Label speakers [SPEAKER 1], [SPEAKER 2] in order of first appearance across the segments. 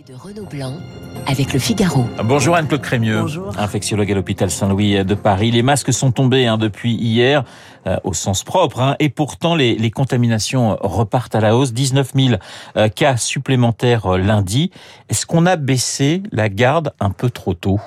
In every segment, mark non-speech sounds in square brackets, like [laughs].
[SPEAKER 1] de Renaud Blanc avec le Figaro.
[SPEAKER 2] Bonjour Anne-Claude Crémieux,
[SPEAKER 3] Bonjour.
[SPEAKER 2] infectiologue à l'hôpital Saint-Louis de Paris. Les masques sont tombés hein, depuis hier, euh, au sens propre, hein, et pourtant les, les, contaminations repartent à la hausse. 19 000 euh, cas supplémentaires euh, lundi. Est-ce qu'on a baissé la garde un peu trop tôt?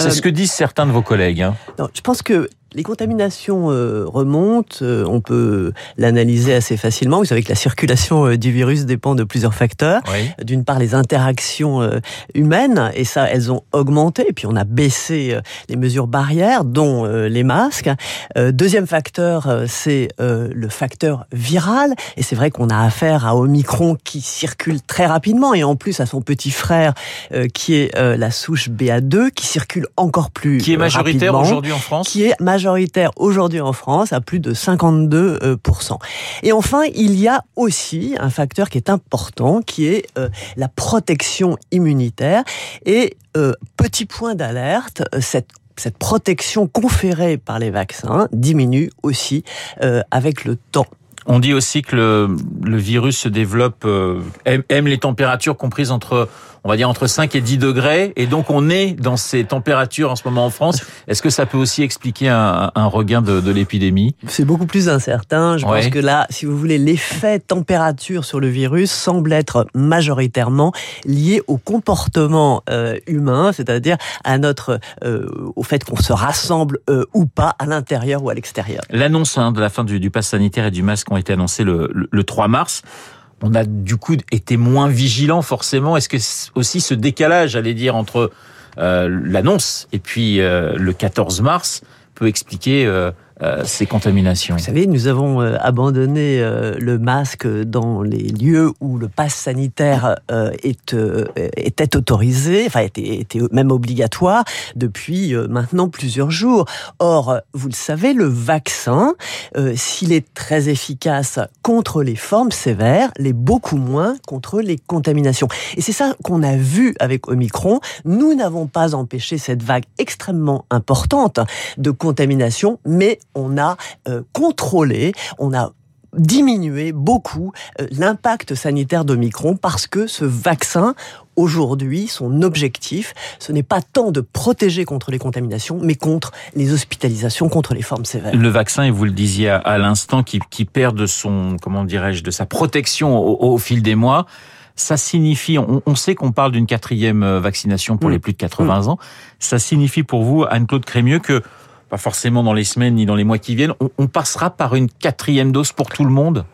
[SPEAKER 2] C'est ce que disent certains de vos collègues. Hein.
[SPEAKER 3] Non, je pense que les contaminations euh, remontent, euh, on peut l'analyser assez facilement. Vous savez que la circulation euh, du virus dépend de plusieurs facteurs.
[SPEAKER 2] Oui.
[SPEAKER 3] D'une part, les interactions humaines, et ça, elles ont augmenté. Et puis, on a baissé les mesures barrières, dont les masques. Deuxième facteur, c'est le facteur viral. Et c'est vrai qu'on a affaire à Omicron qui circule très rapidement, et en plus à son petit frère, qui est la souche BA2, qui circule encore plus
[SPEAKER 2] Qui est majoritaire aujourd'hui en France
[SPEAKER 3] qui est majoritaire aujourd'hui en France à plus de 52%. euh, Et enfin, il y a aussi un facteur qui est important, qui est euh, la protection immunitaire. Et euh, petit point d'alerte, cette protection conférée par les vaccins diminue aussi avec le temps.
[SPEAKER 2] On dit aussi que le, virus se développe, aime les températures comprises entre, on va dire entre 5 et 10 degrés, et donc on est dans ces températures en ce moment en France. [laughs] Est-ce que ça peut aussi expliquer un, un regain de, de l'épidémie?
[SPEAKER 3] C'est beaucoup plus incertain. Je
[SPEAKER 2] Ouais.
[SPEAKER 3] pense que là, si vous voulez, l'effet température sur le virus semble être majoritairement lié au comportement euh, humain, c'est-à-dire à notre euh, au fait qu'on se rassemble euh, ou pas à l'intérieur ou à l'extérieur.
[SPEAKER 2] L'annonce hein, de la fin du, du pass sanitaire et du masque ont été annoncées le, le, le 3 mars. On a du coup été moins vigilant forcément. Est-ce que aussi ce décalage, allez dire, entre euh, l'annonce et puis euh, le 14 mars peut expliquer euh, euh, ces contaminations
[SPEAKER 3] Vous savez, nous avons euh, abandonné euh, le masque dans les lieux où le pass sanitaire était autorisé, enfin était, était même obligatoire depuis maintenant plusieurs jours. Or, vous le savez, le vaccin, s'il est très efficace contre les formes sévères, l'est beaucoup moins contre les contaminations. Et c'est ça qu'on a vu avec Omicron. Nous n'avons pas empêché cette vague extrêmement importante de contamination, mais on a euh, contrôlé, on a diminué beaucoup euh, l'impact sanitaire d'Omicron parce que ce vaccin, aujourd'hui, son objectif, ce n'est pas tant de protéger contre les contaminations, mais contre les hospitalisations, contre les formes sévères.
[SPEAKER 2] Le vaccin, et vous le disiez à, l'instant, qui, qui perd de son, comment dirais-je, de sa protection au, au fil des mois. Ça signifie, on, on sait qu'on parle d'une quatrième euh, vaccination pour
[SPEAKER 3] Mm.
[SPEAKER 2] les plus de 80 ans. Ça signifie pour vous, Anne-Claude Crémieux, que pas forcément dans les semaines ni dans les mois qui viennent, on, passera par une quatrième dose pour tout le monde,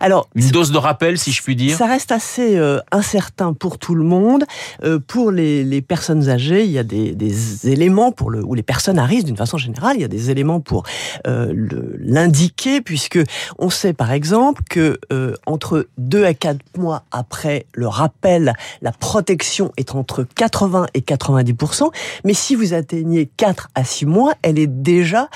[SPEAKER 3] Alors,
[SPEAKER 2] une dose de rappel, si je puis dire.
[SPEAKER 3] Ça reste assez euh, incertain pour tout le monde. Euh, pour les, les personnes âgées, il y a des, des éléments pour le ou les personnes à risque d'une façon générale, il y a des éléments pour euh, l'indiquer puisque on sait par exemple que entre 2 à 4 mois après le rappel, la protection est entre 80 et 90% mais si vous atteignez 4 à 6 mois, elle est déjà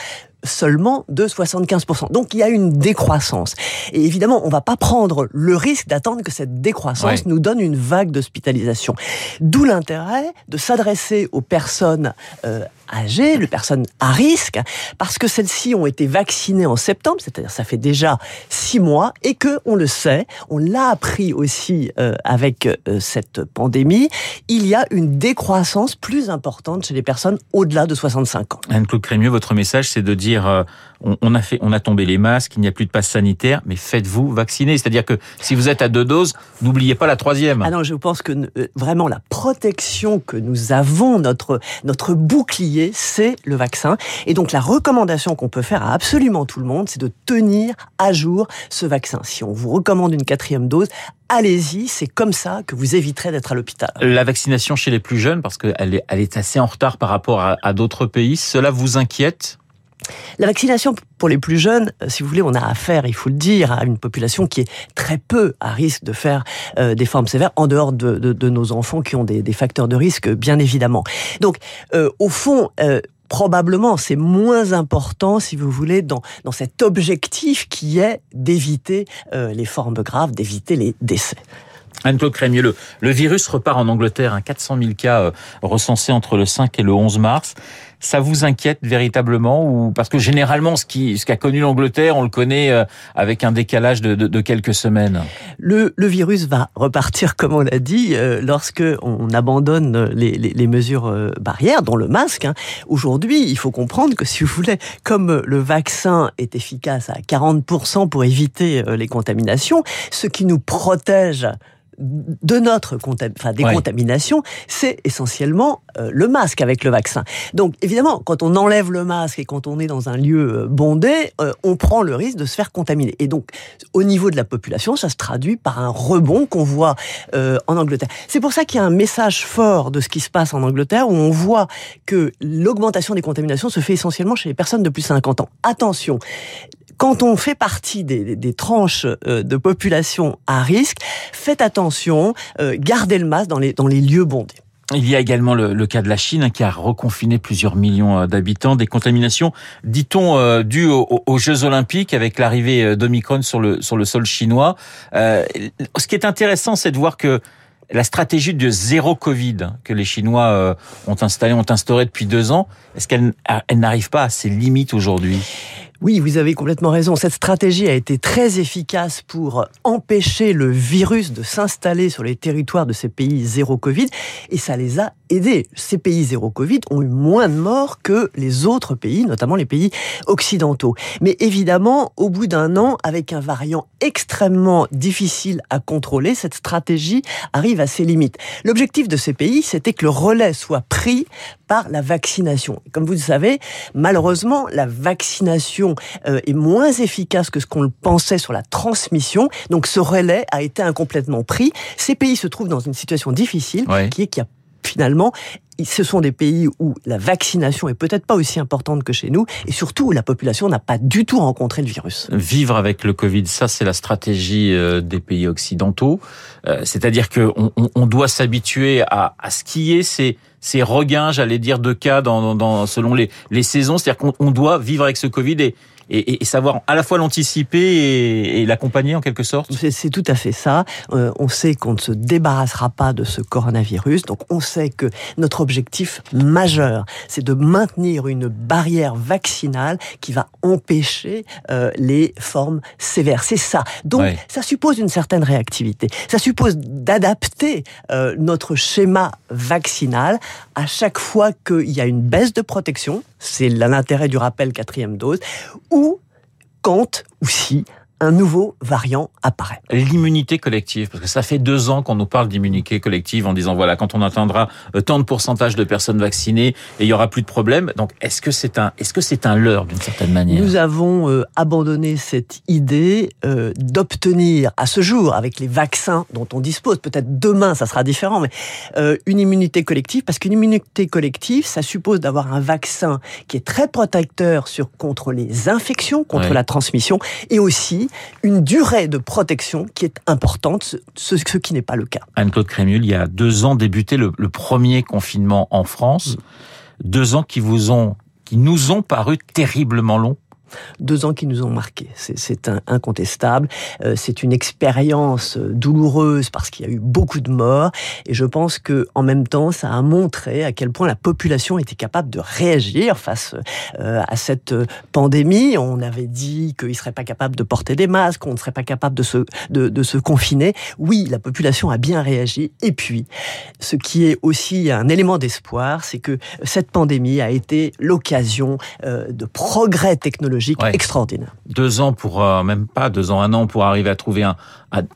[SPEAKER 3] seulement de 75%. Donc il y a une décroissance. Et évidemment, on va pas prendre le risque d'attendre que cette décroissance
[SPEAKER 2] Ouais.
[SPEAKER 3] nous donne une vague d'hospitalisation. D'où l'intérêt de s'adresser aux personnes euh, âgées, les personnes à risque, parce que celles-ci ont été vaccinées en septembre, c'est-à-dire ça fait déjà six mois, et que on le sait, on l'a appris aussi euh, avec euh, cette pandémie, il y a une décroissance plus importante chez les personnes au-delà de 65 ans.
[SPEAKER 2] Anne-Claude Crémieux, votre message, c'est de dire, euh, on, on a fait, on a tombé les masques, il n'y a plus de passe sanitaire, mais faites-vous vacciner. C'est-à-dire que si vous êtes à deux doses, n'oubliez pas la troisième.
[SPEAKER 3] Ah non, je pense que euh, vraiment la protection que nous avons, notre, notre bouclier, c'est le vaccin. Et donc la recommandation qu'on peut faire à absolument tout le monde, c'est de tenir à jour ce vaccin. Si on vous recommande une quatrième dose, allez-y, c'est comme ça que vous éviterez d'être à l'hôpital.
[SPEAKER 2] La vaccination chez les plus jeunes, parce qu'elle est, elle est assez en retard par rapport à, à d'autres pays, cela vous inquiète?
[SPEAKER 3] La vaccination pour les plus jeunes, euh, si vous voulez, on a affaire, il faut le dire, à une population qui est très peu à risque de faire euh, des formes sévères, en dehors de, nos enfants qui ont des, facteurs de risque, bien évidemment. Donc, euh, au fond, probablement, c'est moins important, si vous voulez, dans, dans cet objectif qui est d'éviter les formes graves, d'éviter les décès.
[SPEAKER 2] Anne-Claude Crémieux, le, le virus repart en Angleterre, hein, 400 000 cas recensés entre le 5 et le 11 mars. Ça vous inquiète véritablement ou parce que généralement ce qui ce qu'a connu l'Angleterre, on le connaît euh, avec un décalage de, de, de quelques semaines.
[SPEAKER 3] Le, le, virus va repartir, [laughs] comme on l'a dit, euh, lorsque on abandonne les, les, les mesures euh, barrières, dont le masque. Hein. Aujourd'hui, il faut comprendre que si vous voulez, comme le vaccin est efficace à 40% pour éviter les contaminations, ce qui nous protège de notre enfin, des contaminations, c'est essentiellement euh, le masque avec le vaccin. Donc évidemment, quand on enlève le masque et quand on est dans un lieu euh, bondé, euh, on prend le risque de se faire contaminer. Et donc au niveau de la population, ça se traduit par un rebond qu'on voit en Angleterre. C'est pour ça qu'il y a un message fort de ce qui se passe en Angleterre où on voit que l'augmentation des contaminations se fait essentiellement chez les personnes de plus de 50 ans. Attention, quand on fait partie des, tranches euh, de population à risque, faites attention, euh, gardez le masque dans les, lieux bondés.
[SPEAKER 2] Il y a également le, cas de la Chine hein, qui a reconfiné plusieurs millions euh, d'habitants, des contaminations, dit-on, dues aux, Jeux Olympiques avec l'arrivée d'Omicron sur le, sur le sol chinois. ce qui est intéressant, c'est de voir que la stratégie de zéro Covid que les Chinois ont installé, ont instauré depuis deux ans, est-ce qu'elle elle, n'arrive pas à ses limites aujourd'hui?
[SPEAKER 3] Oui, vous avez complètement raison. Cette stratégie a été très efficace pour empêcher le virus de s'installer sur les territoires de ces pays zéro Covid et ça les a aidés. Ces pays zéro Covid ont eu moins de morts que les autres pays, notamment les pays occidentaux. Mais évidemment, au bout d'un an, avec un variant extrêmement difficile à contrôler, cette stratégie arrive à ses limites. L'objectif de ces pays, c'était que le relais soit pris par la vaccination. Comme vous le savez, malheureusement, la vaccination euh, est moins efficace que ce qu'on le pensait sur la transmission. Donc ce relais a été incomplètement pris. Ces pays se trouvent dans une situation difficile qui est qu'il a finalement ce sont des pays où la vaccination est peut-être pas aussi importante que chez nous et surtout où la population n'a pas du tout rencontré le virus.
[SPEAKER 2] Vivre avec le Covid, ça c'est la stratégie euh, des pays occidentaux. Euh, c'est-à-dire qu'on on doit s'habituer à, à ce qui est ces, ces regains, j'allais dire, de cas selon les, les saisons. C'est-à-dire qu'on doit vivre avec ce Covid et, et, et, savoir à la fois l'anticiper et, et l'accompagner en quelque sorte?
[SPEAKER 3] C'est tout à fait ça. Euh, on sait qu'on ne se débarrassera pas de ce coronavirus, donc on sait que notre objectif majeur, c'est de maintenir une barrière vaccinale qui va empêcher euh, les formes sévères. C'est ça. Donc ça suppose une certaine réactivité. Ça suppose d'adapter euh, notre schéma vaccinal à chaque fois qu'il y a une baisse de protection, c'est l'intérêt du rappel quatrième dose, ou quand aussi un nouveau variant apparaît.
[SPEAKER 2] L'immunité collective, parce que ça fait deux ans qu'on nous parle d'immunité collective en disant voilà quand on atteindra euh, tant de pourcentage de personnes vaccinées et il y aura plus de problèmes. Donc est-ce que c'est un est-ce que c'est un leurre d'une certaine manière?
[SPEAKER 3] Nous avons euh, abandonné cette idée euh, d'obtenir à ce jour avec les vaccins dont on dispose. Peut-être demain ça sera différent, mais une immunité collective parce qu'une immunité collective ça suppose d'avoir un vaccin qui est très protecteur sur contre les infections, contre la transmission et aussi une durée de protection qui est importante, ce, qui n'est pas le cas.
[SPEAKER 2] Anne-Claude Crémul, il y a deux ans débuté le, premier confinement en France. Mm. Deux ans qui vous ont, qui nous ont paru terriblement longs
[SPEAKER 3] deux ans qui nous ont marqués. C'est incontestable. Euh, c'est une expérience euh, douloureuse parce qu'il y a eu beaucoup de morts. Et je pense que en même temps, ça a montré à quel point la population était capable de réagir face euh, à cette pandémie. On avait dit qu'il serait pas capable de porter des masques, qu'on ne serait pas capable de se, de, de se confiner. Oui, la population a bien réagi. Et puis, ce qui est aussi un élément d'espoir, c'est que cette pandémie a été l'occasion de progrès technologiques extraordinaire.
[SPEAKER 2] Deux ans pour euh, même pas deux ans, un an pour arriver à trouver un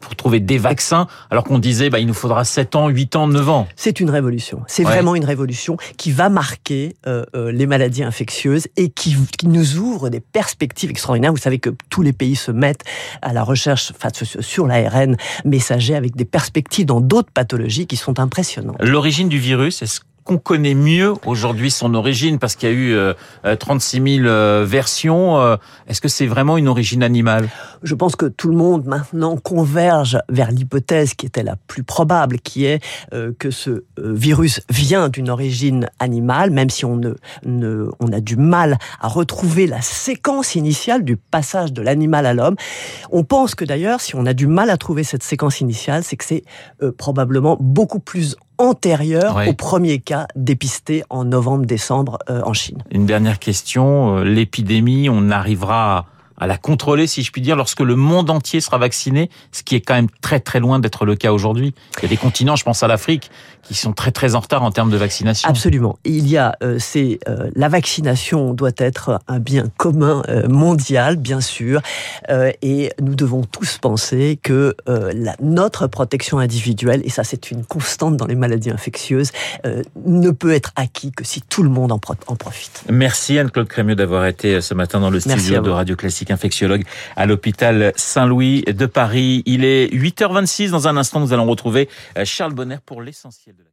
[SPEAKER 2] pour trouver des vaccins, alors qu'on disait bah il nous faudra sept ans, huit ans, neuf ans.
[SPEAKER 3] C'est une révolution. C'est vraiment une révolution qui va marquer euh, euh, les maladies infectieuses et qui, qui, nous ouvre des perspectives extraordinaires. Vous savez que tous les pays se mettent à la recherche sur l'ARN messager avec des perspectives dans d'autres pathologies qui sont impressionnantes.
[SPEAKER 2] L'origine du virus, est-ce qu'on connaît mieux aujourd'hui son origine parce qu'il y a eu 36 euh, 000 euh, euh, versions. Est-ce que c'est vraiment une origine animale?
[SPEAKER 3] Je pense que tout le monde maintenant converge vers l'hypothèse qui était la plus probable, qui est que ce virus vient d'une origine animale, même si on, a du mal à retrouver la séquence initiale du passage de l'animal à l'homme. On pense que d'ailleurs, si on a du mal à trouver cette séquence initiale, c'est que c'est probablement beaucoup plus antérieure au premier cas dépisté en novembre-décembre en Chine.
[SPEAKER 2] Une dernière question, l'épidémie, on arrivera à la contrôler, si je puis dire, lorsque le monde entier sera vacciné, ce qui est quand même très très loin d'être le cas aujourd'hui. Il y a des continents, je pense à l'Afrique, qui sont très très en retard en termes de vaccination.
[SPEAKER 3] Absolument. Il y a, euh, c'est euh, la vaccination doit être un bien commun euh, mondial, bien sûr, euh, et nous devons tous penser que euh, la, notre protection individuelle, et ça c'est une constante dans les maladies infectieuses, euh, ne peut être acquis que si tout le monde en, pro en profite.
[SPEAKER 2] Merci Anne-Claude Crémieux d'avoir été ce matin dans le studio de Radio Classique infectiologue à l'hôpital Saint-Louis de Paris. Il est 8h26. Dans un instant, nous allons retrouver Charles Bonner pour l'essentiel de la